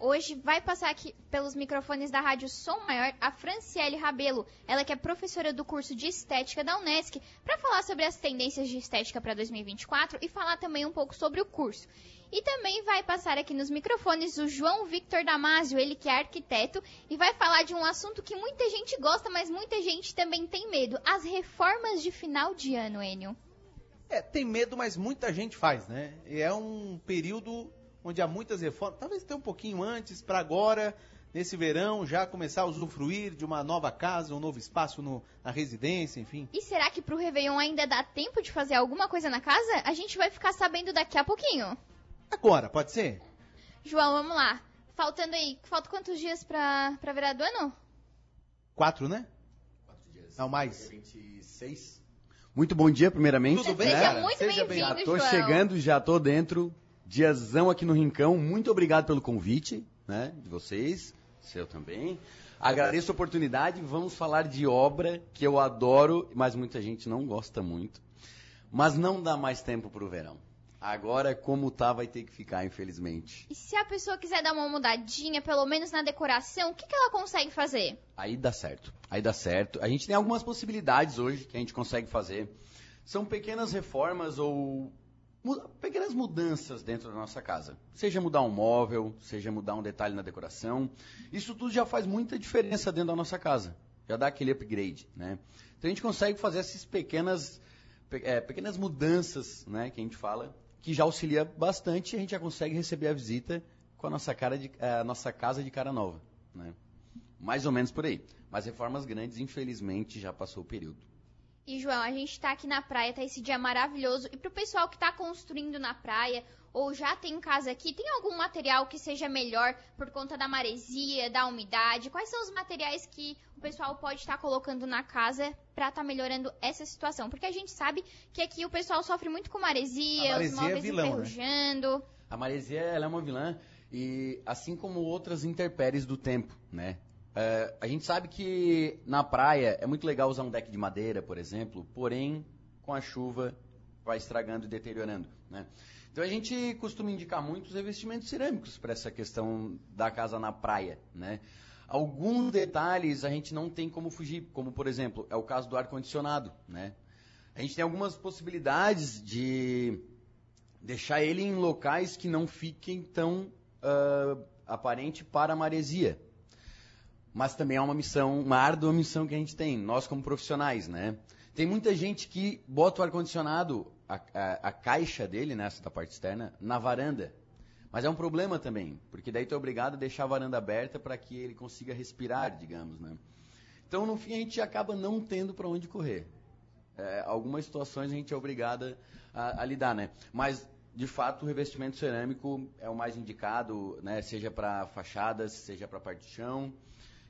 Hoje vai passar aqui pelos microfones da Rádio Som Maior a Franciele Rabelo, ela que é professora do curso de Estética da Unesc, para falar sobre as tendências de estética para 2024 e falar também um pouco sobre o curso. E também vai passar aqui nos microfones o João Victor Damasio, ele que é arquiteto, e vai falar de um assunto que muita gente gosta, mas muita gente também tem medo: as reformas de final de ano, Enio. É, tem medo, mas muita gente faz, né? É um período onde há muitas reformas, talvez até um pouquinho antes, para agora, nesse verão, já começar a usufruir de uma nova casa, um novo espaço no, na residência, enfim. E será que pro Réveillon ainda dá tempo de fazer alguma coisa na casa? A gente vai ficar sabendo daqui a pouquinho. Agora, pode ser? João, vamos lá. Faltando aí, falta quantos dias pra, pra virar do ano? Quatro, né? Quatro dias. Não, mais. 26. Muito bom dia, primeiramente. Tudo bem, Seja cara? muito bem-vindo, Já tô João. chegando, já tô dentro. Diazão aqui no Rincão. Muito obrigado pelo convite, né? De vocês, seu também. Agradeço a oportunidade. Vamos falar de obra que eu adoro, mas muita gente não gosta muito. Mas não dá mais tempo pro verão. Agora, como tá, vai ter que ficar, infelizmente. E se a pessoa quiser dar uma mudadinha, pelo menos na decoração, o que, que ela consegue fazer? Aí dá certo. Aí dá certo. A gente tem algumas possibilidades hoje que a gente consegue fazer. São pequenas reformas ou pequenas mudanças dentro da nossa casa. Seja mudar um móvel, seja mudar um detalhe na decoração. Isso tudo já faz muita diferença dentro da nossa casa. Já dá aquele upgrade, né? Então a gente consegue fazer essas pequenas, pe- é, pequenas mudanças, né, que a gente fala, que já auxilia bastante e a gente já consegue receber a visita com a nossa, cara de, a nossa casa de cara nova, né? Mais ou menos por aí. Mas reformas grandes, infelizmente, já passou o período. E, João, a gente tá aqui na praia, tá esse dia maravilhoso. E pro pessoal que tá construindo na praia, ou já tem casa aqui, tem algum material que seja melhor por conta da maresia, da umidade? Quais são os materiais que o pessoal pode estar colocando na casa pra estar melhorando essa situação? Porque a gente sabe que aqui o pessoal sofre muito com maresia, A os maresia é móveis vilão, né? enferrujando. A maresia ela é uma vilã e assim como outras intempéries do tempo, né? É, a gente sabe que na praia é muito legal usar um deck de madeira, por exemplo, porém com a chuva vai estragando e deteriorando, né? Então a gente costuma indicar muito os revestimentos cerâmicos para essa questão da casa na praia, né? Alguns detalhes a gente não tem como fugir, como por exemplo é o caso do ar condicionado, né? A gente tem algumas possibilidades de deixar ele em locais que não fiquem tão ah, aparente para a maresia. Mas também é uma missão, uma árdua missão que a gente tem, nós como profissionais, né? Tem muita gente que bota o ar-condicionado, a, a, a caixa dele, nessa da parte externa, na varanda. Mas é um problema também, porque daí tu é obrigado a deixar a varanda aberta para que ele consiga respirar, digamos, né? Então, no fim, a gente acaba não tendo para onde correr. É, algumas situações a gente é obrigada a, a lidar, né? Mas, de fato, o revestimento cerâmico é o mais indicado, né? Seja para fachadas, seja para parte de chão.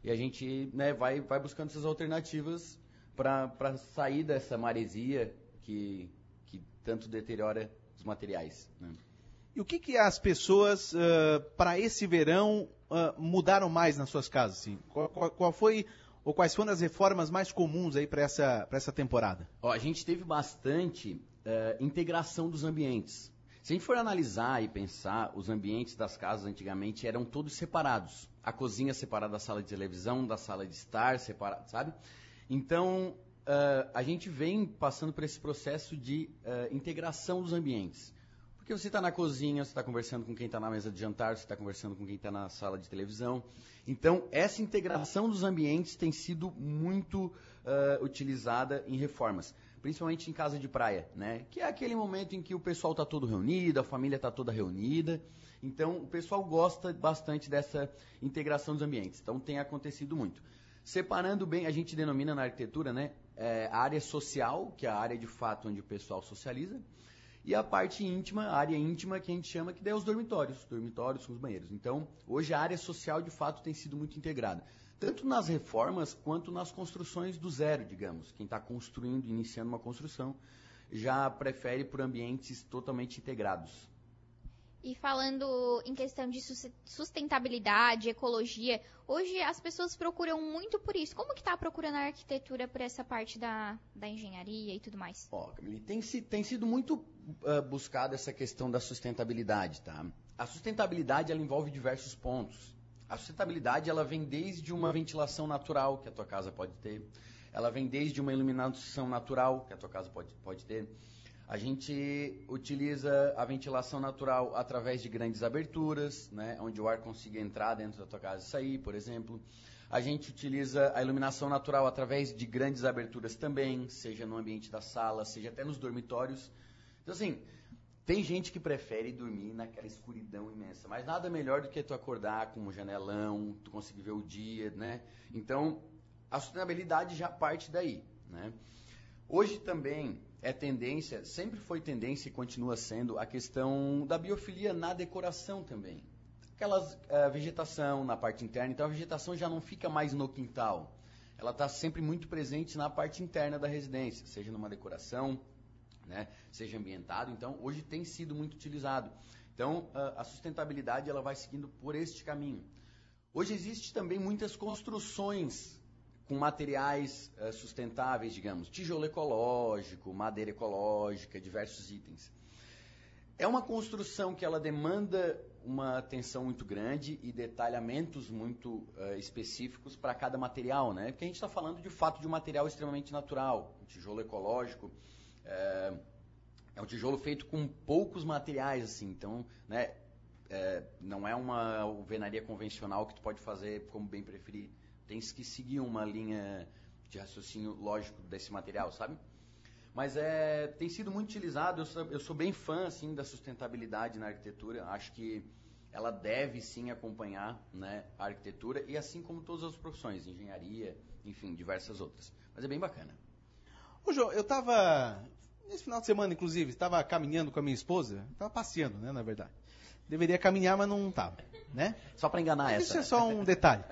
E a gente né, vai, vai buscando essas alternativas para sair dessa maresia que, que tanto deteriora os materiais. Né? E o que, que as pessoas, para esse verão, ah, mudaram mais nas suas casas? Assim? Qual, qual- qual foi, ou quais foram as reformas mais comuns aí para essa, pra essa temporada? Ó, a gente teve bastante eh, integração dos ambientes. Se a gente for analisar e pensar, os ambientes das casas antigamente eram todos separados. A cozinha separada da sala de televisão, da sala de estar, separada, sabe? Então, eh, a gente vem passando por esse processo de eh, integração dos ambientes. Porque você está na cozinha, você está conversando com quem está na mesa de jantar, você está conversando com quem está na sala de televisão. Então, essa integração dos ambientes tem sido muito eh, utilizada em reformas, principalmente em casa de praia, né? Que é aquele momento em que o pessoal está todo reunido, a família está toda reunida. Então, o pessoal gosta bastante dessa integração dos ambientes. Então, tem acontecido muito. Separando bem, a gente denomina na arquitetura, né? eh, a área social, que é a área de fato onde o pessoal socializa, e a parte íntima, a área íntima que a gente chama que é os dormitórios, dormitórios com os banheiros. Então, hoje a área social de fato tem sido muito integrada, tanto nas reformas quanto nas construções do zero, digamos. Quem está construindo, iniciando uma construção, já prefere por ambientes totalmente integrados. E falando em questão de sus- sustentabilidade, ecologia, hoje as pessoas procuram muito por isso. Como que tá procurando a arquitetura por essa parte da, da engenharia e tudo mais? Ó, Camille, tem, tem sido muito ah, buscada essa questão da sustentabilidade, tá? a sustentabilidade ela envolve diversos pontos. A sustentabilidade ela vem desde uma ventilação natural que a tua casa pode ter, ela vem desde uma iluminação natural que a tua casa pode, pode ter. A gente utiliza a ventilação natural através de grandes aberturas, né, onde o ar consiga entrar dentro da tua casa e sair, por exemplo. A gente utiliza a iluminação natural através de grandes aberturas também, seja no ambiente da sala, seja até nos dormitórios. Então, assim, tem gente que prefere dormir naquela escuridão imensa, mas nada melhor do que tu acordar com um janelão, tu conseguir ver o dia, né? Então, a sustentabilidade já parte daí, né? Hoje também é tendência, sempre foi tendência e continua sendo a questão da biofilia na decoração também. Aquela uh, vegetação na parte interna, então a vegetação já não fica mais no quintal. Ela está sempre muito presente na parte interna da residência, seja numa decoração, né, seja ambientado. Então, hoje tem sido muito utilizado. Então, a sustentabilidade ela vai seguindo por este caminho. Hoje existe também muitas construções com materiais uh, sustentáveis, digamos, tijolo ecológico, madeira ecológica, diversos itens. É uma construção que ela demanda uma atenção muito grande e detalhamentos muito uh, específicos para cada material, né? Porque a gente está falando de fato de um material extremamente natural, tijolo ecológico. É, é um tijolo feito com poucos materiais, assim, então, né? É, não é uma alvenaria convencional que tu pode fazer como bem preferir tens que seguir uma linha de raciocínio lógico desse material, sabe? Mas é, tem sido muito utilizado, eu sou, eu sou bem fã assim, da sustentabilidade na arquitetura, acho que ela deve sim acompanhar né, a arquitetura e assim como todas as profissões, engenharia, enfim, diversas outras. Mas é bem bacana. Ô João, eu estava, nesse final de semana inclusive, estava caminhando com a minha esposa, estava passeando, né, na verdade. Deveria caminhar, mas não estava, né? Só para enganar mas essa. Isso é só um detalhe.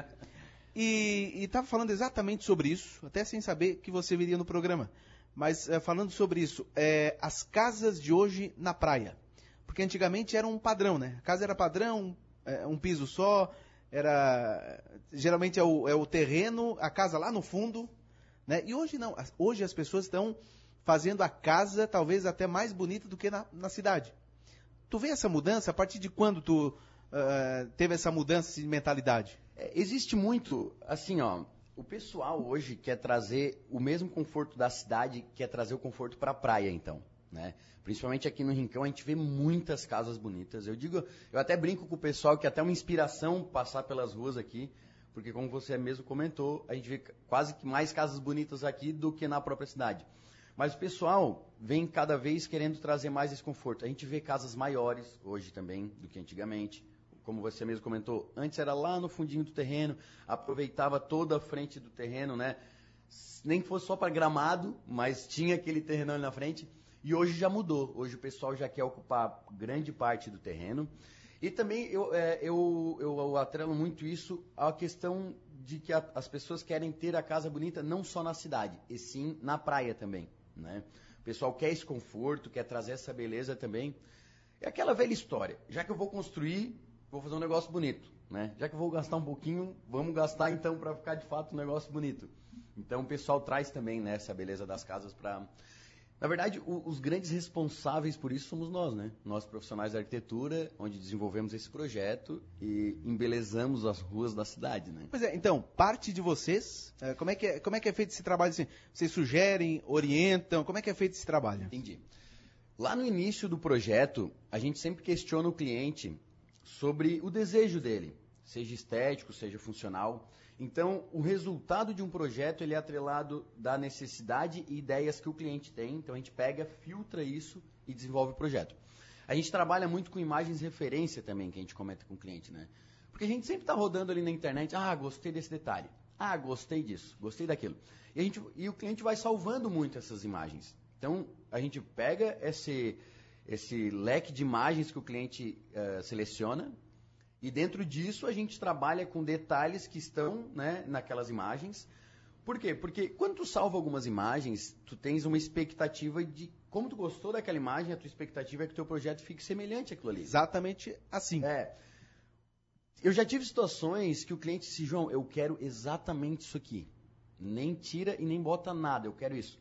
E estava falando exatamente sobre isso, até sem saber que você viria no programa. Mas é, falando sobre isso, é, as casas de hoje na praia. Porque antigamente era um padrão, né? A casa era padrão, é, um piso só, era. Geralmente é o, é o terreno, a casa lá no fundo. Né? E hoje não. Hoje as pessoas estão fazendo a casa talvez até mais bonita do que na, na cidade. Tu vê essa mudança? A partir de quando tu uh, teve essa mudança de mentalidade? É, existe muito, assim, ó, o pessoal hoje quer trazer o mesmo conforto da cidade, quer trazer o conforto para a praia, então, né? Principalmente aqui no Rincão, a gente vê muitas casas bonitas. Eu digo, eu até brinco com o pessoal que é até uma inspiração passar pelas ruas aqui, porque como você mesmo comentou, a gente vê quase que mais casas bonitas aqui do que na própria cidade. Mas o pessoal vem cada vez querendo trazer mais esse conforto. A gente vê casas maiores hoje também do que antigamente como você mesmo comentou, antes era lá no fundinho do terreno, aproveitava toda a frente do terreno, né? Nem fosse só para gramado, mas tinha aquele terreno ali na frente. E hoje já mudou. Hoje o pessoal já quer ocupar grande parte do terreno. E também eu, é, eu, eu atrelo muito isso à questão de que a, as pessoas querem ter a casa bonita não só na cidade, e sim na praia também. Né? O pessoal quer esse conforto, quer trazer essa beleza também. É aquela velha história. Já que eu vou construir, vou fazer um negócio bonito, né? Já que eu vou gastar um pouquinho, vamos gastar então para ficar de fato um negócio bonito. Então o pessoal traz também né, essa beleza das casas para. Na verdade, o, os grandes responsáveis por isso somos nós, né? Nós profissionais da arquitetura, onde desenvolvemos esse projeto e embelezamos as ruas da cidade, né? Pois é, então, parte de vocês, é, como é que é, como é, que é feito esse trabalho assim? Vocês sugerem, orientam, como é que é feito esse trabalho? Entendi. Lá no início do projeto, a gente sempre questiona o cliente sobre o desejo dele, seja estético, seja funcional. Então, o resultado de um projeto ele é atrelado da necessidade e ideias que o cliente tem. Então, a gente pega, filtra isso e desenvolve o projeto. A gente trabalha muito com imagens referência também, que a gente comenta com o cliente, né? Porque a gente sempre está rodando ali na internet, ah, gostei desse detalhe, ah, gostei disso, gostei daquilo. E, a gente, e o cliente vai salvando muito essas imagens. Então, a gente pega esse, esse leque de imagens que o cliente uh, seleciona. E dentro disso a gente trabalha com detalhes que estão né, naquelas imagens. Por quê? Porque quando tu salva algumas imagens, tu tens uma expectativa de como tu gostou daquela imagem, a tua expectativa é que o teu projeto fique semelhante àquilo ali. Exatamente assim. É. Eu já tive situações que o cliente disse, João, eu quero exatamente isso aqui. Nem tira e nem bota nada, eu quero isso.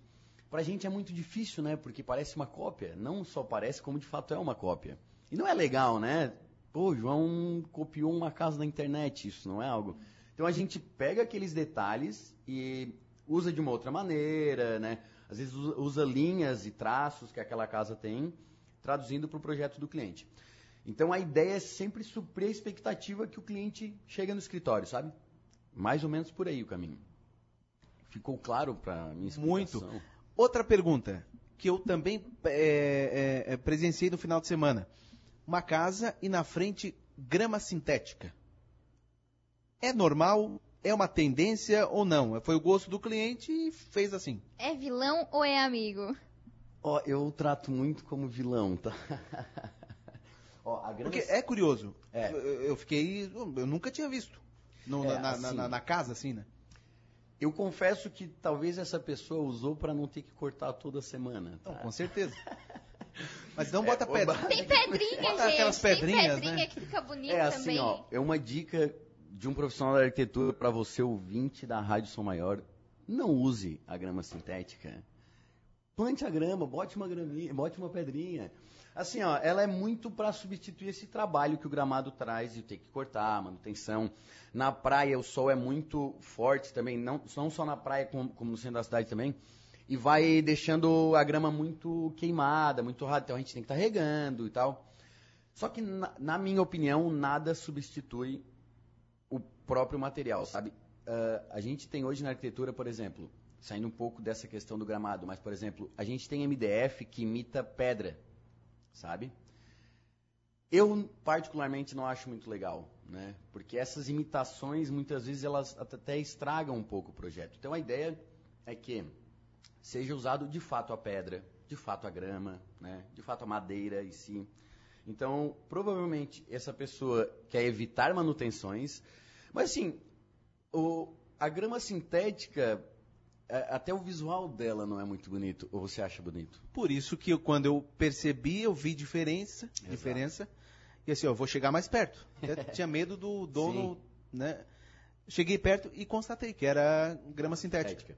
Para a gente é muito difícil, né? Porque parece uma cópia. Não só parece, como de fato é uma cópia. E não é legal, né? Pô, João copiou uma casa na internet, isso não é algo. Então a gente pega aqueles detalhes e usa de uma outra maneira, né? Às vezes usa, usa linhas e traços que aquela casa tem, traduzindo para o projeto do cliente. Então a ideia é sempre suprir a expectativa que o cliente chega no escritório, sabe? Mais ou menos por aí o caminho. Ficou claro para mim? Muito. Outra pergunta que eu também é, é, é, presenciei no final de semana. Uma casa e na frente grama sintética. É normal? É uma tendência ou não? Foi o gosto do cliente e fez assim. É vilão ou é amigo? Ó, eu trato muito como vilão, tá? Ó, grama... Porque é curioso. É. Eu, eu, fiquei. Eu nunca tinha visto. No, é, na, assim, na, na, casa, assim, né? Eu confesso que talvez essa pessoa usou para não ter que cortar toda semana. Tá? Não, com certeza. Mas não bota é, pedra. Tem pedrinha, bota gente. aquelas pedrinhas, Tem pedrinha né? que fica bonita é, assim, também. Ó, é uma dica de um profissional da arquitetura para você ouvinte da Rádio Som Maior. Não use a grama sintética. Plante a grama, bote uma graminha, bote uma pedrinha. Assim, ó, ela é muito para substituir esse trabalho que o gramado traz de ter que cortar, manutenção. Na praia o sol é muito forte também, não, não só na praia como, como no centro da cidade também, e vai deixando a grama muito queimada, muito rara, então a gente tem que estar tá regando e tal. Só que, na, na, minha opinião, nada substitui o próprio material, sabe? Uh, a gente tem hoje na arquitetura, por exemplo, saindo um pouco dessa questão do gramado, mas, por exemplo, a gente tem MDF que imita pedra sabe? Eu, particularmente, não acho muito legal, né? Porque essas imitações, muitas vezes, elas até estragam um pouco o projeto. Então, a ideia é que seja usado de fato a pedra, de fato a grama, né? De fato a madeira em si. Então, provavelmente, essa pessoa quer evitar manutenções, mas, assim, o, a grama sintética é, até o visual dela não é muito bonito, ou você acha bonito? Por isso que eu, quando eu percebi, eu vi diferença, Exato. diferença, e assim, eu vou chegar mais perto. Eu tinha medo do dono, né? Cheguei perto e constatei que era grama sintética.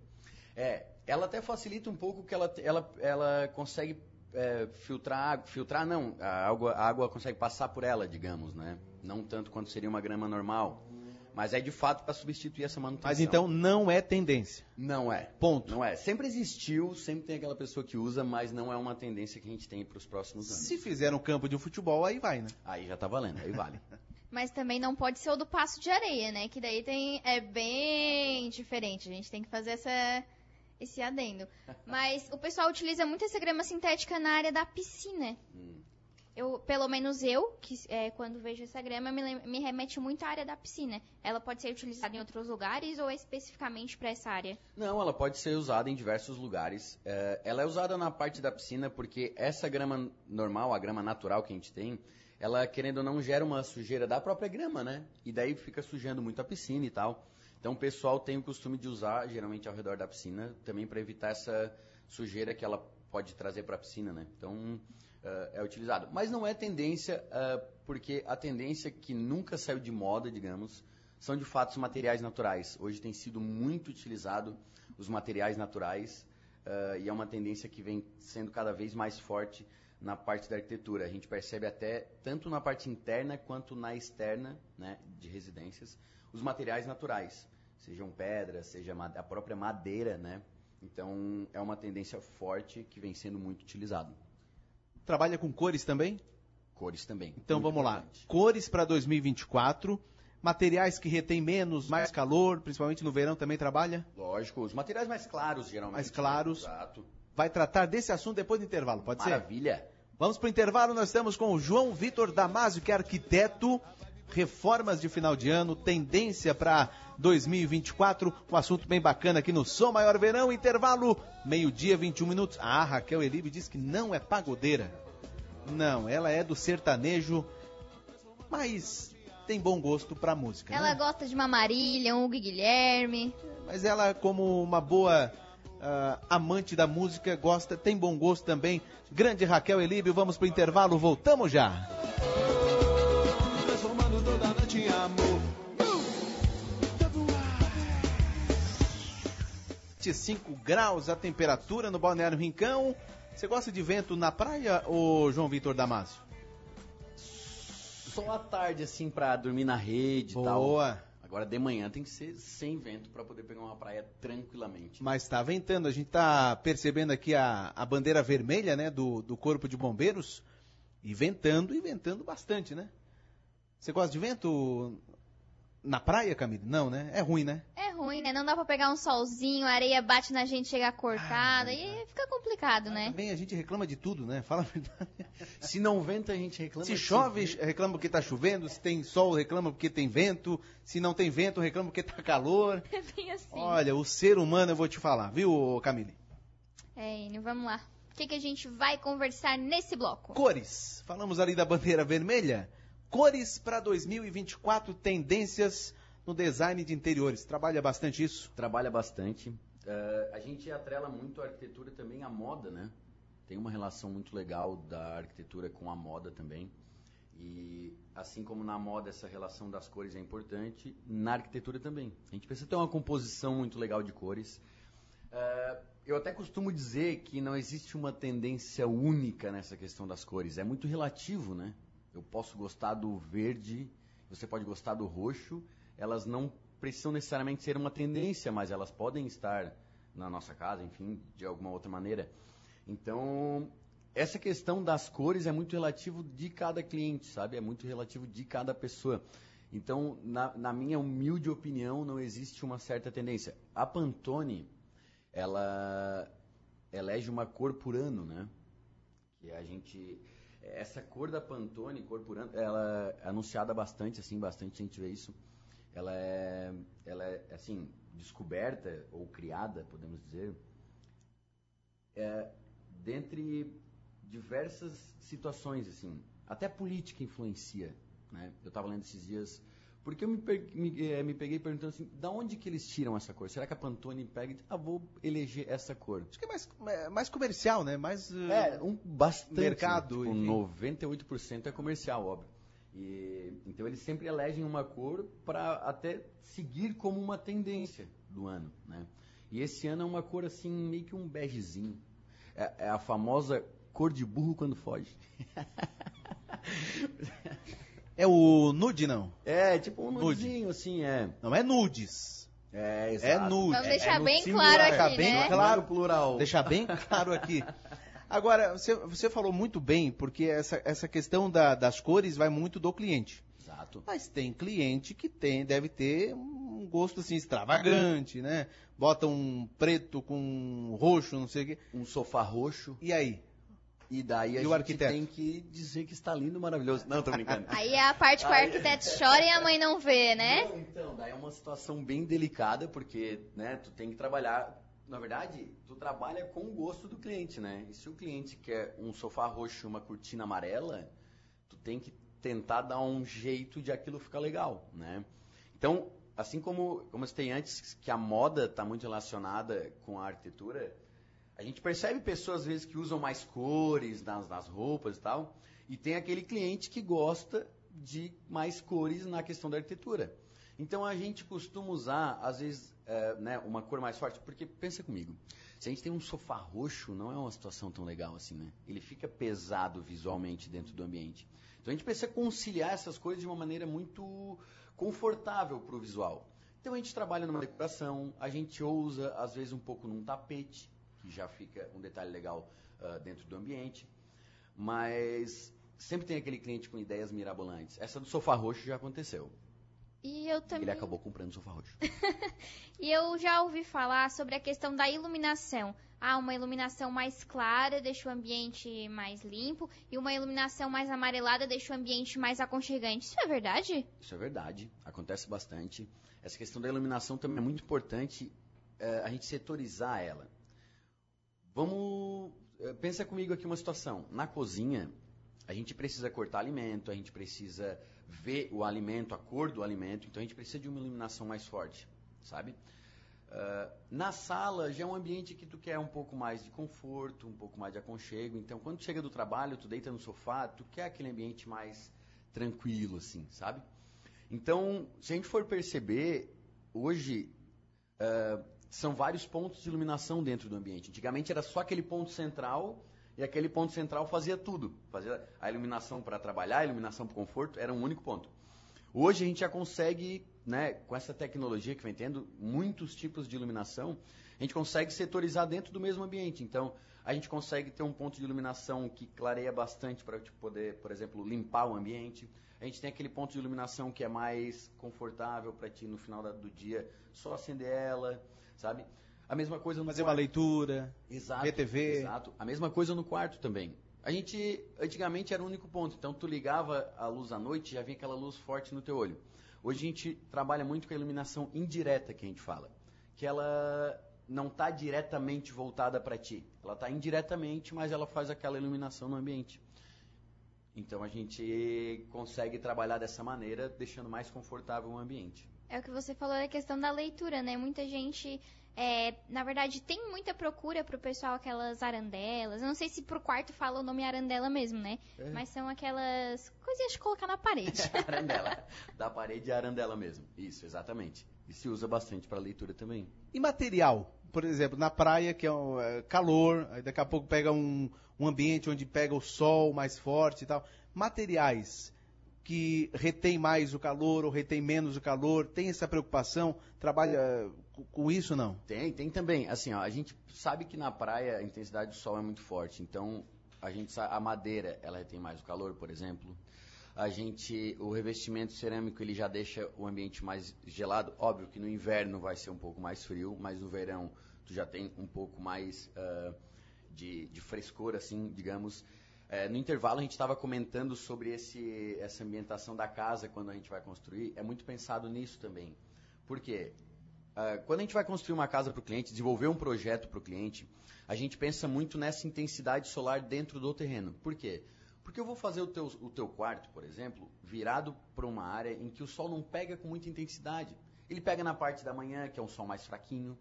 É, ela até facilita um pouco que ela, ela, ela consegue é, filtrar, filtrar não, a água, a água consegue passar por ela, digamos, né? Não tanto quanto seria uma grama normal. Mas é de fato para substituir essa manutenção. Mas então não é tendência. Não é. Ponto. Não é. Sempre existiu, sempre tem aquela pessoa que usa, mas não é uma tendência que a gente tem para os próximos anos. Se fizer um campo de futebol, aí vai, né? Aí já tá valendo, aí vale. mas também não pode ser o do passo de areia, né? Que daí tem é bem diferente. A gente tem que fazer essa esse adendo. Mas o pessoal utiliza muito essa grama sintética na área da piscina. Hum eu, pelo menos eu, que é, quando vejo essa grama, me, me, remete muito à área da piscina. Ela pode ser utilizada em outros lugares ou é especificamente para essa área? Não, ela pode ser usada em diversos lugares. É, ela é usada na parte da piscina porque essa grama normal, a grama natural que a gente tem, ela, querendo ou não, gera uma sujeira da própria grama, né? E daí fica sujando muito a piscina e tal. Então o pessoal tem o costume de usar, geralmente ao redor da piscina, também para evitar essa sujeira que ela pode trazer para a piscina, né? Então uh, é utilizado. Mas não é tendência, uh, porque a tendência que nunca saiu de moda, digamos, são de fato os materiais naturais. Hoje tem sido muito utilizado os materiais naturais uh, e é uma tendência que vem sendo cada vez mais forte na parte da arquitetura. A gente percebe até, tanto na parte interna quanto na externa né, de residências, os materiais naturais, sejam pedras, seja a própria madeira, né? Então, é uma tendência forte que vem sendo muito utilizado. Trabalha com cores também? Cores também. Então vamos importante. lá. Cores para 2024. Materiais que retêm menos, mais calor, principalmente no verão também trabalha? Lógico, os materiais mais claros, geralmente. Mais claros. Né? Exato. Vai tratar desse assunto depois do intervalo, pode Maravilha. ser? Maravilha. Vamos para o intervalo, nós estamos com o João Vitor Damasio, que é arquiteto, reformas de final de ano, tendência para 2024, um assunto bem bacana aqui no Som Maior Verão, intervalo, meio-dia, 21 minutos. Ah, Raquel Elibe diz que não é pagodeira. Não, ela é do sertanejo, mas tem bom gosto pra música. Ela né? gosta de uma Marília, um Hugo Guilherme. Mas ela, como uma boa uh, amante da música, gosta, tem bom gosto também. Grande Raquel Elíbio, vamos pro intervalo, voltamos já. Transformando 25 graus a temperatura no Balneário Rincão. Você gosta de vento na praia, ou João Vitor Damasio? só à tarde, assim, pra dormir na rede e tal. Boa. Agora de manhã tem que ser sem vento pra poder pegar uma praia tranquilamente. Mas tá ventando, a gente tá percebendo aqui a, a bandeira vermelha, né, do, do Corpo de Bombeiros, e ventando, e ventando bastante, né? Você gosta de vento na praia, Camille? Não, né? É ruim, né? É ruim, né? Não dá pra pegar um solzinho, a areia bate na gente, chega cortada, Ah, e fica complicado, né? Também a gente reclama de tudo, né? Fala a verdade. Se não venta, a gente reclama. Se chove, reclama porque tá chovendo. Se tem sol, reclama porque tem vento. Se não tem vento, reclama porque tá calor. É bem assim. Olha, o ser humano, eu vou te falar, viu, Camille? É, Enio, vamos lá. O que, que a gente vai conversar nesse bloco? Cores. Falamos ali da bandeira vermelha. Cores para 2024, tendências no design de interiores. Trabalha bastante isso? Trabalha bastante. Eh, a gente atrela muito a arquitetura também à moda, né? Tem uma relação muito legal da arquitetura com a moda também. E assim como na moda essa relação das cores é importante, na arquitetura também. A gente precisa ter uma composição muito legal de cores. Eh, eu até costumo dizer que não existe uma tendência única nessa questão das cores. É muito relativo, né? Eu posso gostar do verde, você pode gostar do roxo. Elas não precisam necessariamente ser uma tendência, mas elas podem estar na nossa casa, enfim, de alguma outra maneira. Então, essa questão das cores é muito relativo de cada cliente, sabe? É muito relativo de cada pessoa. Então, na, na minha humilde opinião, não existe uma certa tendência. A Pantone, ela elege uma cor por ano, né? Que a gente essa cor da Pantone, cor ela é anunciada bastante, assim, bastante gente vê isso. Ela é, ela é assim, descoberta ou criada, podemos dizer, é, dentre diversas situações, assim. Até política influencia, né? Eu estava lendo esses dias porque eu me, me, eh, me peguei perguntando assim, da onde que eles tiram essa cor? Será que a Pantone pega e diz, ah, vou eleger essa cor? Acho que é mais, é mais comercial, né? Mais, eh, É, um bastante. mercado, Né? Tipo, 98% é comercial, óbvio. E, então eles sempre elegem uma cor para até seguir como uma tendência do ano, né? E esse ano é uma cor assim, meio que um begezinho. É, é a famosa cor de burro quando foge. É o nude, não? É, tipo um Nude. nudezinho, assim, é. Não é nudes. É, É exato. nude. Vamos É- deixar é no bem singular. claro Deixar aqui, bem né? claro. Plural. Deixar bem claro aqui. Agora, você, você falou muito bem, porque essa, essa questão da- das cores vai muito do cliente. Exato. Mas tem cliente que tem, deve ter um gosto assim extravagante, né? Bota um preto com um roxo, não sei o quê. Um sofá roxo. E aí? E daí a E o gente arquiteto? tem que dizer que está lindo, maravilhoso. Não, tô brincando. Aí é a parte que o arquiteto chora e a mãe não vê, né? Não, então, daí é uma situação bem delicada, porque, né, tu tem que trabalhar, na verdade, tu trabalha com o gosto do cliente, né? E se o cliente quer um sofá roxo e uma cortina amarela, tu tem que tentar dar um jeito de aquilo ficar legal, né? Então, assim como, como eu citei antes, que a moda está muito relacionada com a arquitetura, a gente percebe pessoas, às vezes, que usam mais cores nas, nas roupas e tal, e tem aquele cliente que gosta de mais cores na questão da arquitetura. Então, a gente costuma usar, às vezes, é, né, uma cor mais forte, porque, pensa comigo, se a gente tem um sofá roxo, não é uma situação tão legal assim, né? Ele fica pesado visualmente dentro do ambiente. Então, a gente precisa conciliar essas coisas de uma maneira muito confortável para o visual. Então, a gente trabalha numa decoração, a gente ousa, às vezes, um pouco num tapete, que já fica um detalhe legal ah, dentro do ambiente. Mas sempre tem aquele cliente com ideias mirabolantes. Essa do sofá roxo já aconteceu. E eu também. Ele acabou comprando o sofá roxo. E eu já ouvi falar sobre a questão da iluminação. Ah, uma iluminação mais clara deixa o ambiente mais limpo e uma iluminação mais amarelada deixa o ambiente mais aconchegante. Isso é verdade? Isso é verdade, acontece bastante. Essa questão da iluminação também é muito importante eh, a gente setorizar ela. Vamos. eh, pensa comigo aqui uma situação. Na cozinha, a gente precisa cortar alimento, a gente precisa ver o alimento, a cor do alimento, então a gente precisa de uma iluminação mais forte, sabe? Ah, na sala já é um ambiente que tu quer um pouco mais de conforto, um pouco mais de aconchego. Então, quando chega do trabalho, tu deita no sofá, tu quer aquele ambiente mais tranquilo, assim, sabe? Então, se a gente for perceber, hoje ah, são vários pontos de iluminação dentro do ambiente. Antigamente era só aquele ponto central E aquele ponto central fazia tudo. Fazia a iluminação para trabalhar, a iluminação para conforto, era um único ponto. Hoje a gente já consegue, né, com essa tecnologia que vem tendo, muitos tipos de iluminação, a gente consegue setorizar dentro do mesmo ambiente. Então, a gente consegue ter um ponto de iluminação que clareia bastante para tipo, poder, por exemplo, limpar o ambiente. A gente tem aquele ponto de iluminação que é mais confortável para ti no final do dia, só acender ela, sabe? A mesma coisa no Fazer quarto. uma leitura, Exato, TV. Exato. A mesma coisa no quarto também. A gente, antigamente era o único ponto. Então, tu ligava a luz à noite já vinha aquela luz forte no teu olho. Hoje a gente trabalha muito com a iluminação indireta, que a gente fala. Que ela não está diretamente voltada para ti. Ela está indiretamente, mas ela faz aquela iluminação no ambiente. Então, a gente consegue trabalhar dessa maneira, deixando mais confortável o ambiente. É o que você falou da questão da leitura, né? Muita gente, é, na verdade, tem muita procura pro pessoal aquelas arandelas. Eu não sei se pro quarto fala o nome arandela mesmo, né? É. Mas são aquelas coisinhas de colocar na parede. arandela. Da parede é arandela mesmo. Isso, exatamente. E se usa bastante para leitura também. E material? Por exemplo, na praia, que é, um, é, calor, aí daqui a pouco pega um, um ambiente onde pega o sol mais forte e tal. Materiais que retém mais o calor ou retém menos o calor, tem essa preocupação? Trabalha com- isso não? Tem, tem também. Assim, ó, a gente sabe que na praia a intensidade do sol é muito forte. Então, a gente sa- a madeira, ela retém mais o calor, por exemplo. A gente, o revestimento cerâmico, ele já deixa o ambiente mais gelado. Óbvio que no inverno vai ser um pouco mais frio, mas no verão tu já tem um pouco mais ah, de, de frescor, assim, digamos. É, no intervalo a gente estava comentando sobre esse, essa ambientação da casa quando a gente vai construir. É muito pensado nisso também. Por quê? Ah, quando a gente vai construir uma casa para o cliente, desenvolver um projeto para o cliente, a gente pensa muito nessa intensidade solar dentro do terreno. Por quê? Porque eu vou fazer o teu, o teu quarto, por exemplo, virado para uma área em que o sol não pega com muita intensidade. Ele pega na parte da manhã, que é um sol mais fraquinho,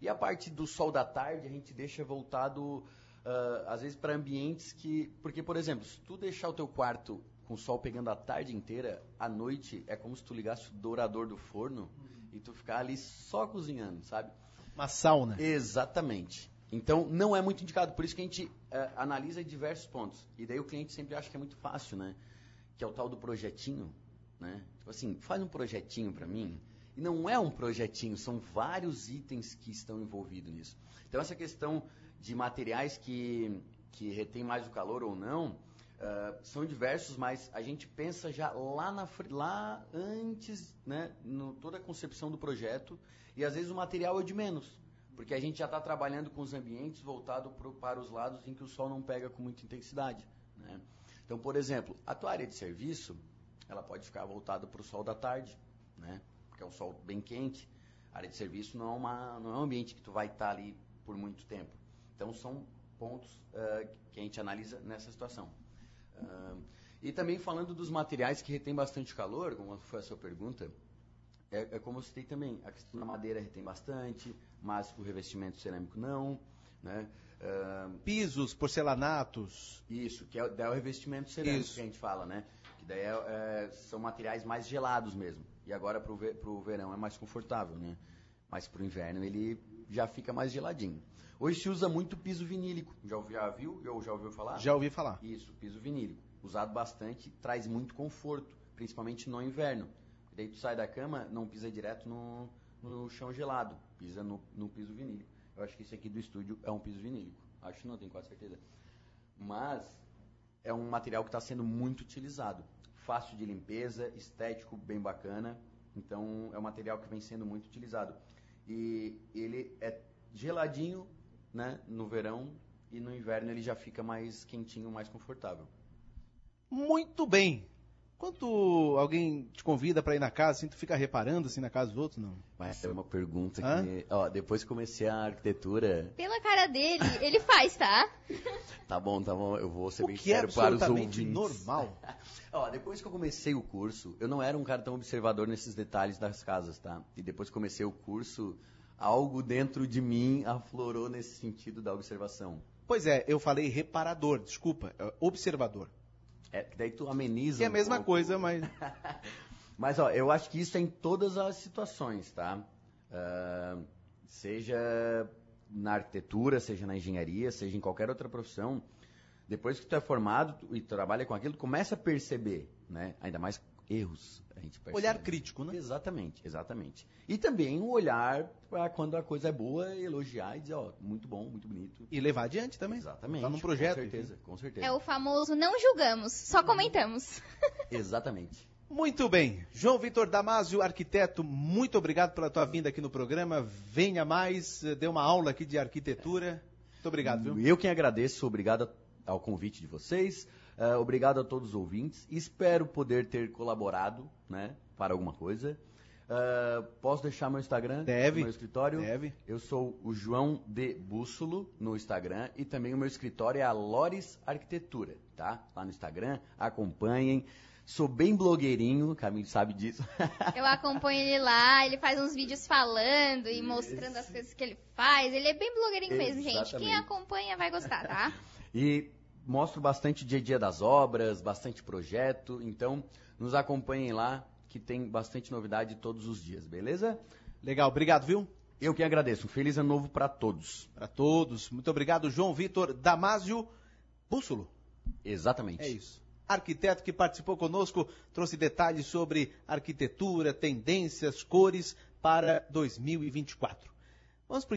e a parte do sol da tarde a gente deixa voltado, ah, às vezes, para ambientes que. Porque, por exemplo, se tu deixar o teu quarto com o sol pegando a tarde inteira, à noite é como se tu ligasse o dourador do forno e tu ficar ali só cozinhando, sabe? Uma sauna. Exatamente. Então, não é muito indicado. Por isso que a gente eh, analisa diversos pontos. E daí o cliente sempre acha que é muito fácil, né? Que é o tal do projetinho, né? Tipo assim, faz um projetinho para mim. E não é um projetinho, são vários itens que estão envolvidos nisso. Então, essa questão de materiais que, que retém mais o calor ou não, ah, são diversos, mas a gente pensa já lá, na, lá antes, né, no, toda a concepção do projeto, e às vezes o material é de menos, porque a gente já está trabalhando com os ambientes voltado pro, para os lados em que o sol não pega com muita intensidade. Né? Então, por exemplo, a tua área de serviço, ela pode ficar voltada para o sol da tarde, né? porque é um sol bem quente. A área de serviço não é, uma, não é um ambiente que tu vai estar ali por muito tempo. Então, são pontos ah, que a gente analisa nessa situação. Ah, e também falando dos materiais que retêm bastante calor, como foi a sua pergunta, é, é como eu citei também, a questão da madeira retém bastante, mas o revestimento cerâmico não, né? Ah, Pisos, porcelanatos. isso, que é, o- é o revestimento cerâmico Isso. que a gente fala, né? Que daí é- é, são materiais mais gelados mesmo. E agora ve pro verão é mais confortável, né? Mas pro inverno ele já fica mais geladinho. Hoje se usa muito piso vinílico. Já, já viu? Ou já ouviu falar? Já ouvi falar. Isso, piso vinílico. Usado bastante, traz muito conforto, principalmente no inverno. Daí tu sai da cama, não pisa direto no, no chão gelado, pisa no, no piso vinílico. Eu acho que esse aqui do estúdio é um piso vinílico. Acho não, tenho quase certeza. Mas é um material que está sendo muito utilizado. Fácil de limpeza, estético, bem bacana. Então é um material que vem sendo muito utilizado. E ele é geladinho né, no verão e no inverno ele já fica mais quentinho, mais confortável. Muito bem. Quando alguém te convida para ir na casa, assim, tu fica reparando assim na casa dos outros, não? Mas é uma pergunta Hã? que. Ó, depois que comecei a arquitetura. Pela cara dele, ele faz, tá? Tá bom, tá bom, eu vou ser O bem que é para os ouvintes. normal. Ó, depois que eu comecei o curso, eu não era um cara tão observador nesses detalhes das casas, tá? E depois que comecei o curso, algo dentro de mim aflorou nesse sentido da observação. Pois é, eu falei reparador, desculpa, é observador. É, que daí tu ameniza Que é a um mesma pouco. coisa, mas Mas, ó, eu acho que isso é em todas as situações, tá? Ah, seja na arquitetura, seja na engenharia, seja em qualquer outra profissão, Depois que tu é formado e trabalha com aquilo, tu começa a perceber, né? Ainda mais erros a gente percebe. Olhar crítico, né? Exatamente, exatamente. E também um olhar para quando a coisa é boa, elogiar e dizer, ó, muito bom, muito bonito. E levar adiante também. Exatamente. Tá num projeto. Com certeza, com certeza. É o famoso não julgamos, só comentamos. Exatamente. Muito bem. João Vitor Damasio, arquiteto, muito obrigado pela tua vinda aqui no programa. Venha mais, dê uma aula aqui de arquitetura. Muito obrigado, viu? Eu quem agradeço, obrigado ao convite de vocês, eh, obrigado a todos os ouvintes. Espero poder ter colaborado, né, para alguma coisa. Eh, posso deixar meu Instagram? Deve. Meu escritório? Deve. Eu sou o João de Bússolo no Instagram e também o meu escritório é a Lores Arquitetura, tá? Lá no Instagram, acompanhem. Sou bem blogueirinho, o Camilo sabe disso. Eu acompanho ele lá, ele faz uns vídeos falando e mostrando as coisas que ele faz. Ele é bem blogueirinho mesmo, gente. Quem Exatamente. acompanha vai gostar, tá? E mostro bastante dia a dia das obras, bastante projeto. Então, nos acompanhem lá, que tem bastante novidade todos os dias, beleza? Legal, obrigado, viu? Eu que agradeço. Um feliz ano novo para todos. Para todos. Muito obrigado, João Vitor Damasio Bússolo. Exatamente. É isso. Arquiteto que participou conosco, trouxe detalhes sobre arquitetura, tendências, cores para 2024. Vamos pro